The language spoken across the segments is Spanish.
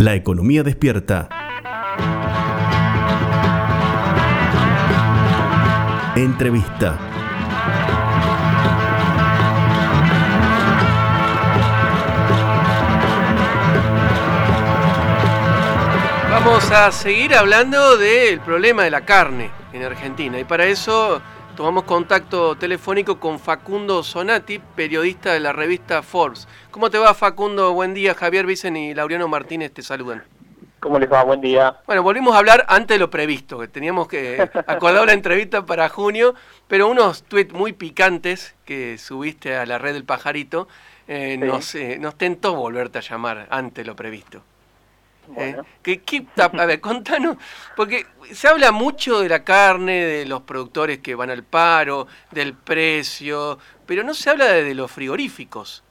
La economía despierta. Entrevista. Vamos a seguir hablando del problema de la carne en Argentina y para eso tomamos contacto telefónico con Facundo Sonati, periodista de la revista Forbes. ¿Cómo te va Facundo? Buen día, Javier Vicen y Laureano Martínez te saludan. ¿Cómo les va? Buen día. Bueno, volvimos a hablar antes de lo previsto, que teníamos que acordar la entrevista para junio, pero unos tweets muy picantes que subiste a la red del pajarito eh, nos, eh, nos tentó volverte a llamar antes de lo previsto. ¿Eh? ¿Qué, a ver, contanos, porque se habla mucho de la carne, de los productores que van al paro, del precio, pero no se habla de, los frigoríficos.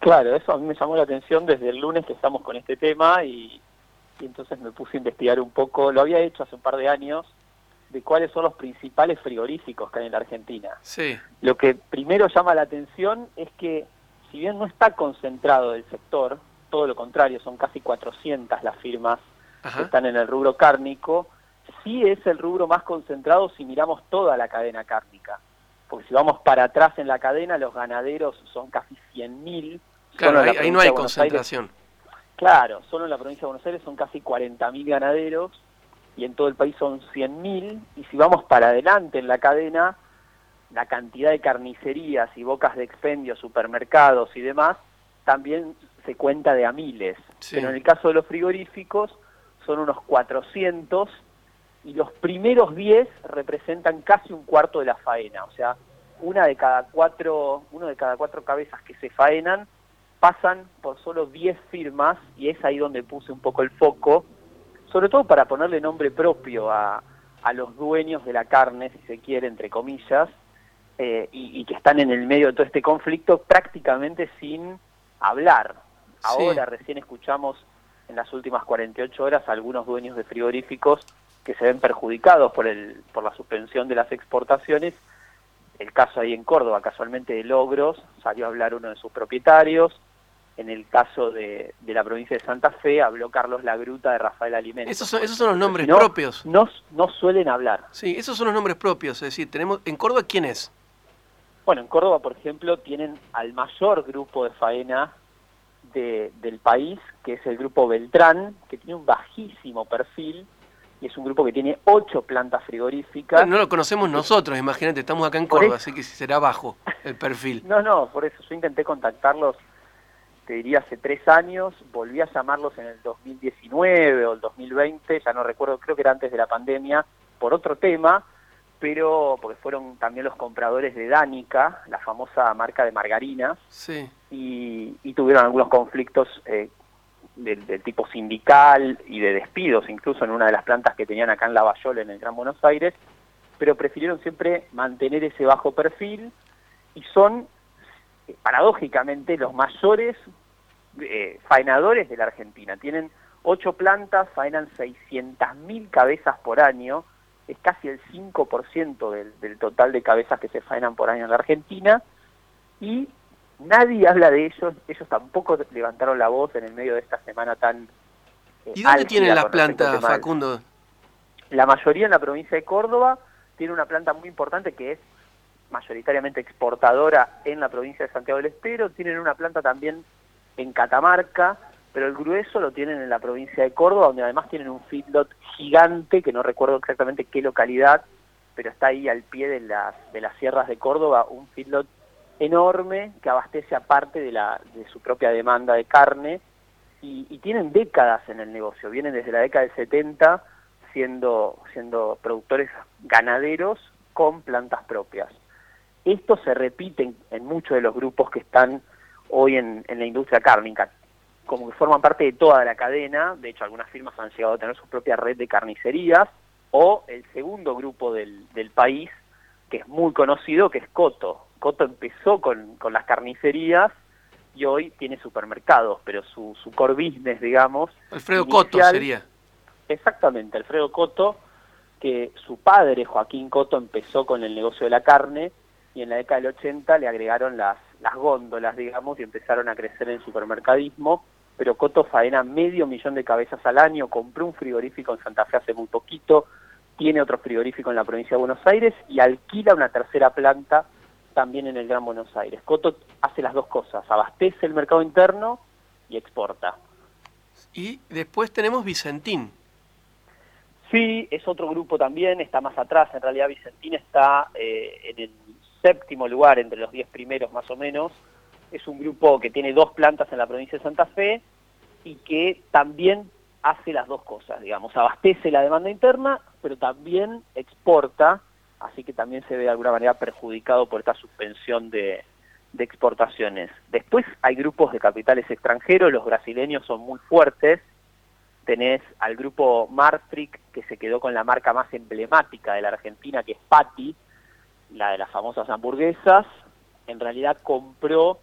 Claro, eso a mí me llamó la atención desde el lunes que estamos con este tema y, entonces me puse a investigar un poco, lo había hecho hace un par de años, de cuáles son los principales frigoríficos que hay en la Argentina. Sí. Lo que primero llama la atención es que si bien no está concentrado el sector, todo lo contrario, son casi 400 las firmas que están en el rubro cárnico, sí es el rubro más concentrado si miramos toda la cadena cárnica. Porque si vamos para atrás en la cadena, los ganaderos son casi 100.000. Claro, ahí, no hay concentración. claro, solo en la provincia de Buenos Aires son casi 40.000 ganaderos y en todo el país son 100.000. Y si vamos para adelante en la cadena, la cantidad de carnicerías y bocas de expendio, supermercados y demás, también se cuenta de a miles. Pero en el caso de los frigoríficos son unos 400 y los primeros 10 representan casi un cuarto de la faena. O sea, una de cada cuatro, uno de cada cuatro cabezas que se faenan pasan por solo 10 firmas y es ahí donde puse un poco el foco, sobre todo para ponerle nombre propio a, a los dueños de la carne, si se quiere, entre comillas, eh, y, y, que están en el medio de todo este conflicto prácticamente sin hablar. Ahora recién escuchamos en las últimas 48 horas a algunos dueños de frigoríficos que se ven perjudicados por, el, por la suspensión de las exportaciones. El caso ahí en Córdoba, casualmente de Logros, salió a hablar uno de sus propietarios. En el caso de, la provincia de Santa Fe, habló Carlos Lagruta de Rafael Alimentos. Esos son, esos son los nombres propios. No, no suelen hablar. Sí, esos son los nombres propios. Es decir, tenemos en Córdoba, ¿quién es? Bueno, en Córdoba, por ejemplo, tienen al mayor grupo de faena del país, que es el grupo Beltrán, que tiene un bajísimo perfil, y es un grupo que tiene ocho plantas frigoríficas. no lo conocemos nosotros, imagínate, estamos acá en Córdoba, así que será bajo el perfil. no, no, por eso yo intenté contactarlos, te diría hace tres años, volví a llamarlos en el 2019 o el 2020, ya no recuerdo, creo que era antes de la pandemia, por otro tema, pero porque fueron también los compradores de Danica, la famosa marca de margarinas, sí. y, tuvieron algunos conflictos eh, del, tipo sindical y de despidos, incluso en una de las plantas que tenían acá en Lavallol, en el Gran Buenos Aires, pero prefirieron siempre mantener ese bajo perfil y son, eh, paradójicamente, los mayores eh, faenadores de la Argentina. Tienen ocho plantas, faenan 600.000 cabezas por año, es casi el 5% del, del total de cabezas que se faenan por año en la Argentina y nadie habla de ellos, ellos tampoco levantaron la voz en el medio de esta semana tan... Eh, ¿Y dónde tienen las plantas, Facundo? La mayoría en la provincia de Córdoba tiene una planta muy importante que es mayoritariamente exportadora en la provincia de Santiago del Estero, tienen una planta también en Catamarca, pero el grueso lo tienen en la provincia de Córdoba, donde además tienen un feedlot gigante, que no recuerdo exactamente qué localidad, pero está ahí al pie de las, de las sierras de Córdoba, un feedlot enorme que abastece aparte de, la, de su propia demanda de carne y, tienen décadas en el negocio, vienen desde la década del 70 siendo, siendo productores ganaderos con plantas propias. Esto se repite en, muchos de los grupos que están hoy en, en la industria cárnica como que forman parte de toda la cadena, de hecho algunas firmas han llegado a tener su propia red de carnicerías, o el segundo grupo del, del país, que es muy conocido, que es Coto. Coto empezó con, con las carnicerías y hoy tiene supermercados, pero su, su core business, digamos... Alfredo Coto sería. Exactamente, Alfredo Coto, que su padre, Joaquín Coto, empezó con el negocio de la carne y en la década del 80 le agregaron las, las góndolas, digamos, y empezaron a crecer en supermercadismo pero Coto faena medio millón de cabezas al año, compró un frigorífico en Santa Fe hace muy poquito, tiene otro frigorífico en la provincia de Buenos Aires y alquila una tercera planta también en el Gran Buenos Aires. Coto hace las dos cosas, abastece el mercado interno y exporta. Y después tenemos Vicentín. Sí, es otro grupo también, está más atrás, en realidad Vicentín está eh, en el séptimo lugar, entre los diez primeros más o menos, es un grupo que tiene dos plantas en la provincia de Santa Fe y que también hace las dos cosas, digamos, abastece la demanda interna, pero también exporta, así que también se ve de alguna manera perjudicado por esta suspensión de, exportaciones. Después hay grupos de capitales extranjeros, los brasileños son muy fuertes, tenés al grupo Marfrig, que se quedó con la marca más emblemática de la Argentina, que es Patti, la de las famosas hamburguesas, en realidad compró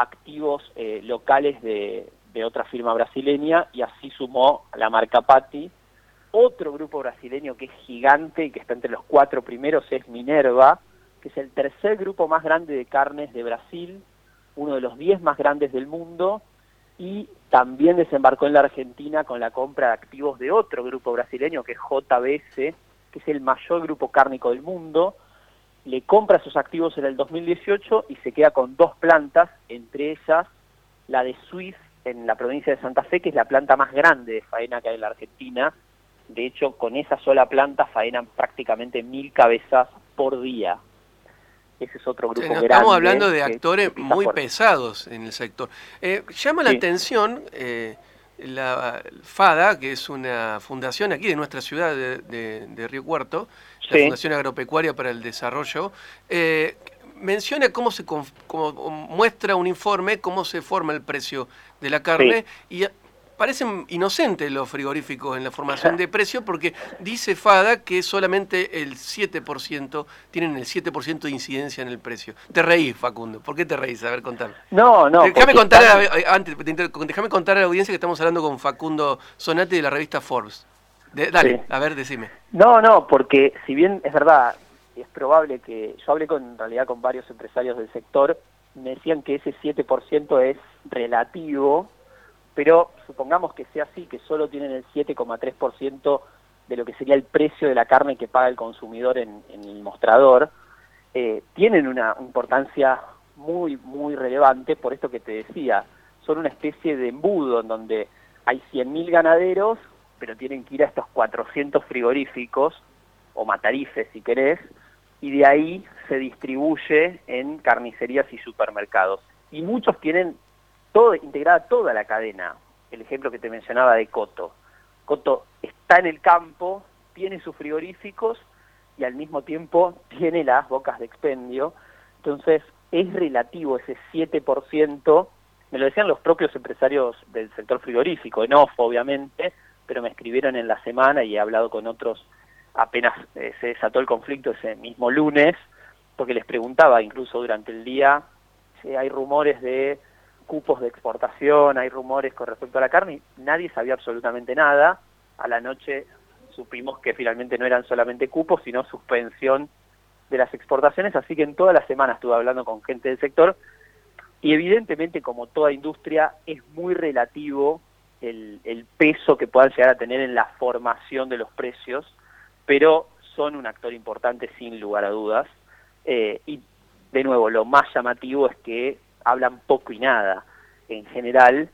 activos eh, locales de, otra firma brasileña y así sumó la marca Patti. Otro grupo brasileño que es gigante y que está entre los cuatro primeros es Minerva, que es el tercer grupo más grande de carnes de Brasil, uno de los diez más grandes del mundo, y también desembarcó en la Argentina con la compra de activos de otro grupo brasileño, que es JBS, que es el mayor grupo cárnico del mundo, le compra sus activos en el 2018 y se queda con dos plantas, entre ellas la de Suiz en la provincia de Santa Fe, que es la planta más grande de faena que hay en la Argentina. De hecho, con esa sola planta faenan prácticamente mil cabezas por día. Ese es otro grupo grande. Estamos hablando de actores muy pesados en el sector. Eh, llama la atención eh, la FADA, que es una fundación aquí de nuestra ciudad de, Río Cuarto, la Fundación Agropecuaria para el Desarrollo, eh, menciona cómo se muestra un informe, cómo se forma el precio de la carne y parecen inocentes los frigoríficos en la formación de precio porque dice FADA que solamente el 7% tienen el 7% de incidencia en el precio. Te reís, Facundo. ¿Por qué te reís? A ver, contame. No, no. Déjame contar, a la, antes, déjame contar a la audiencia que estamos hablando con Facundo Sonati de la revista Forbes. Dale, a ver, decime. No, no, porque si bien es verdad, es probable que yo hablé con, en realidad con varios empresarios del sector, me decían que ese 7% es relativo pero supongamos que sea así, que solo tienen el 7,3% de lo que sería el precio de la carne que paga el consumidor en, el mostrador, eh, tienen una importancia muy, muy relevante por esto que te decía. Son una especie de embudo en donde hay 100.000 ganaderos, pero tienen que ir a estos 400 frigoríficos, o matarifes si querés, y de ahí se distribuye en carnicerías y supermercados. Y muchos tienen todo, integrada toda la cadena. El ejemplo que te mencionaba de Coto. Coto está en el campo, tiene sus frigoríficos y al mismo tiempo tiene las bocas de expendio. Entonces es relativo ese 7%, me lo decían los propios empresarios del sector frigorífico, en off obviamente, pero me escribieron en la semana y he hablado con otros apenas eh, se desató el conflicto ese mismo lunes, porque les preguntaba incluso durante el día si hay rumores de cupos de exportación, hay rumores con respecto a la carne, nadie sabía absolutamente nada. A la noche supimos que finalmente no eran solamente cupos, sino suspensión de las exportaciones, así que en toda la semana estuve hablando con gente del sector y evidentemente como toda industria es muy relativo el, peso que puedan llegar a tener en la formación de los precios, pero son un actor importante sin lugar a dudas. Eh, y de nuevo, lo más llamativo es que hablan poco y nada en general,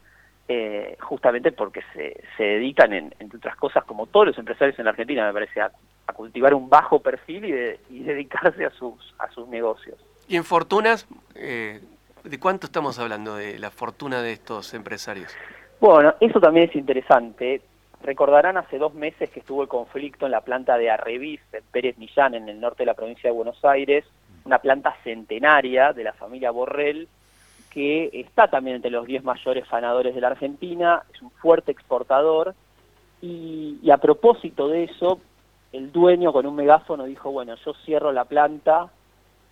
eh, justamente porque se, se dedican, en, entre otras cosas, como todos los empresarios en la Argentina, me parece, a, cultivar un bajo perfil y, dedicarse a sus, a sus negocios. ¿Y en fortunas, eh, de cuánto estamos hablando de la fortuna de estos empresarios? Bueno, eso también es interesante. Recordarán hace dos meses que estuvo el conflicto en la planta de Arrevis, en Pérez Millán, en el norte de la provincia de Buenos Aires, una planta centenaria de la familia Borrell, que está también entre los 10 mayores fanadores de la Argentina, es un fuerte exportador, y, a propósito de eso, el dueño con un megáfono dijo, bueno, yo cierro la planta,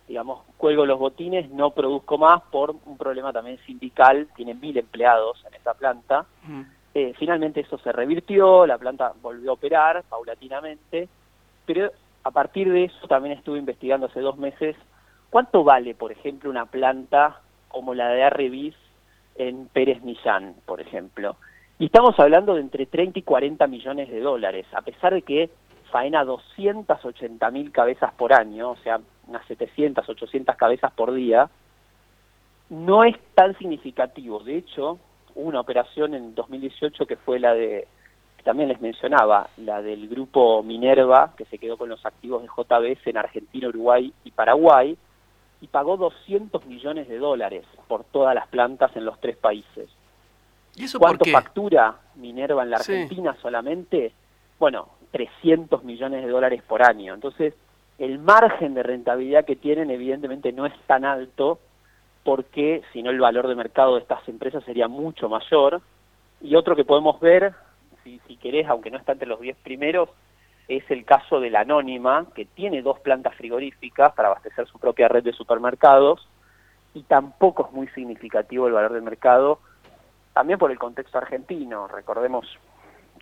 digamos, cuelgo los botines, no produzco más por un problema también sindical, tiene mil empleados en esa planta. Eh, finalmente eso se revirtió, la planta volvió a operar paulatinamente, pero a partir de eso también estuve investigando hace dos meses cuánto vale, por ejemplo, una planta como la de Arrevis en Pérez Millán, por ejemplo. Y estamos hablando de entre 30 y 40 millones de dólares, a pesar de que faena 280 mil cabezas por año, o sea, unas 700, 800 cabezas por día, no es tan significativo. De hecho, hubo una operación en 2018 que fue la de, también les mencionaba, la del grupo Minerva, que se quedó con los activos de JBS en Argentina, Uruguay y Paraguay, y pagó 200 millones de dólares por todas las plantas en los tres países. ¿Y eso ¿Cuánto por qué? factura Minerva en la Sí. Argentina solamente? Bueno, 300 millones de dólares por año. Entonces, el margen de rentabilidad que tienen evidentemente no es tan alto porque si no el valor de mercado de estas empresas sería mucho mayor. Y otro que podemos ver, si, si querés, aunque no está entre los 10 primeros, es el caso de la Anónima, que tiene dos plantas frigoríficas para abastecer su propia red de supermercados, y tampoco es muy significativo el valor del mercado, también por el contexto argentino. Recordemos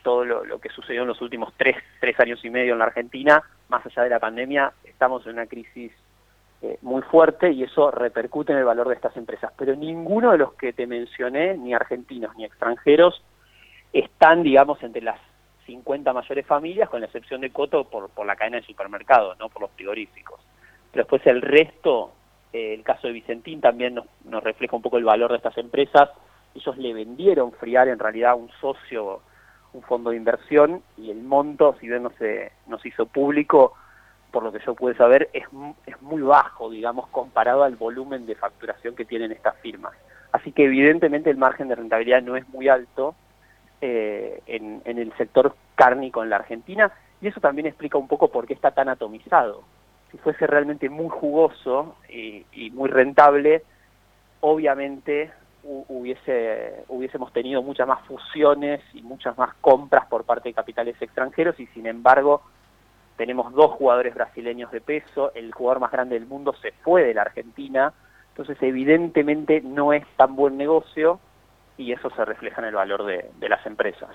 todo lo, que sucedió en los últimos tres, tres años y medio en la Argentina, más allá de la pandemia, estamos en una crisis eh, muy fuerte y eso repercute en el valor de estas empresas. Pero ninguno de los que te mencioné, ni argentinos ni extranjeros, están, digamos, entre las 50 mayores familias, con la excepción de Coto por, por la cadena de supermercados, no por los frigoríficos. Pero después el resto, eh, el caso de Vicentín también nos, nos refleja un poco el valor de estas empresas. Ellos le vendieron Friar en realidad a un socio, un fondo de inversión, y el monto, si bien no se nos hizo público, por lo que yo pude saber, es, es muy bajo, digamos, comparado al volumen de facturación que tienen estas firmas. Así que evidentemente el margen de rentabilidad no es muy alto eh, en, en el sector cárnico en la Argentina y eso también explica un poco por qué está tan atomizado. Si fuese realmente muy jugoso y, y muy rentable, obviamente hubiese, hubiésemos tenido muchas más fusiones y muchas más compras por parte de capitales extranjeros y sin embargo tenemos dos jugadores brasileños de peso, el jugador más grande del mundo se fue de la Argentina, entonces evidentemente no es tan buen negocio y eso se refleja en el valor de, de las empresas.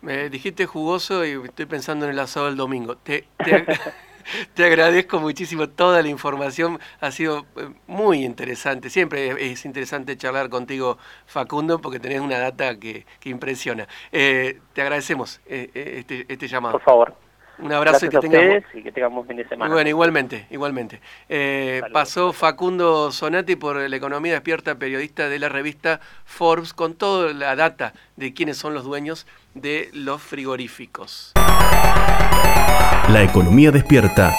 Me dijiste jugoso y estoy pensando en el asado del domingo. Te, te, te agradezco muchísimo toda la información, ha sido eh, muy interesante. Siempre es, es interesante charlar contigo, Facundo, porque tenés una data que, que impresiona. Eh, te agradecemos eh, eh, este, este llamado. Por favor. Un abrazo y que a tengas... ustedes y que tengan buen fin de semana. Bueno, igualmente, igualmente. Eh, pasó Facundo Sonati por la Economía Despierta, periodista de la revista Forbes, con toda la data de quiénes son los dueños de los frigoríficos. La economía despierta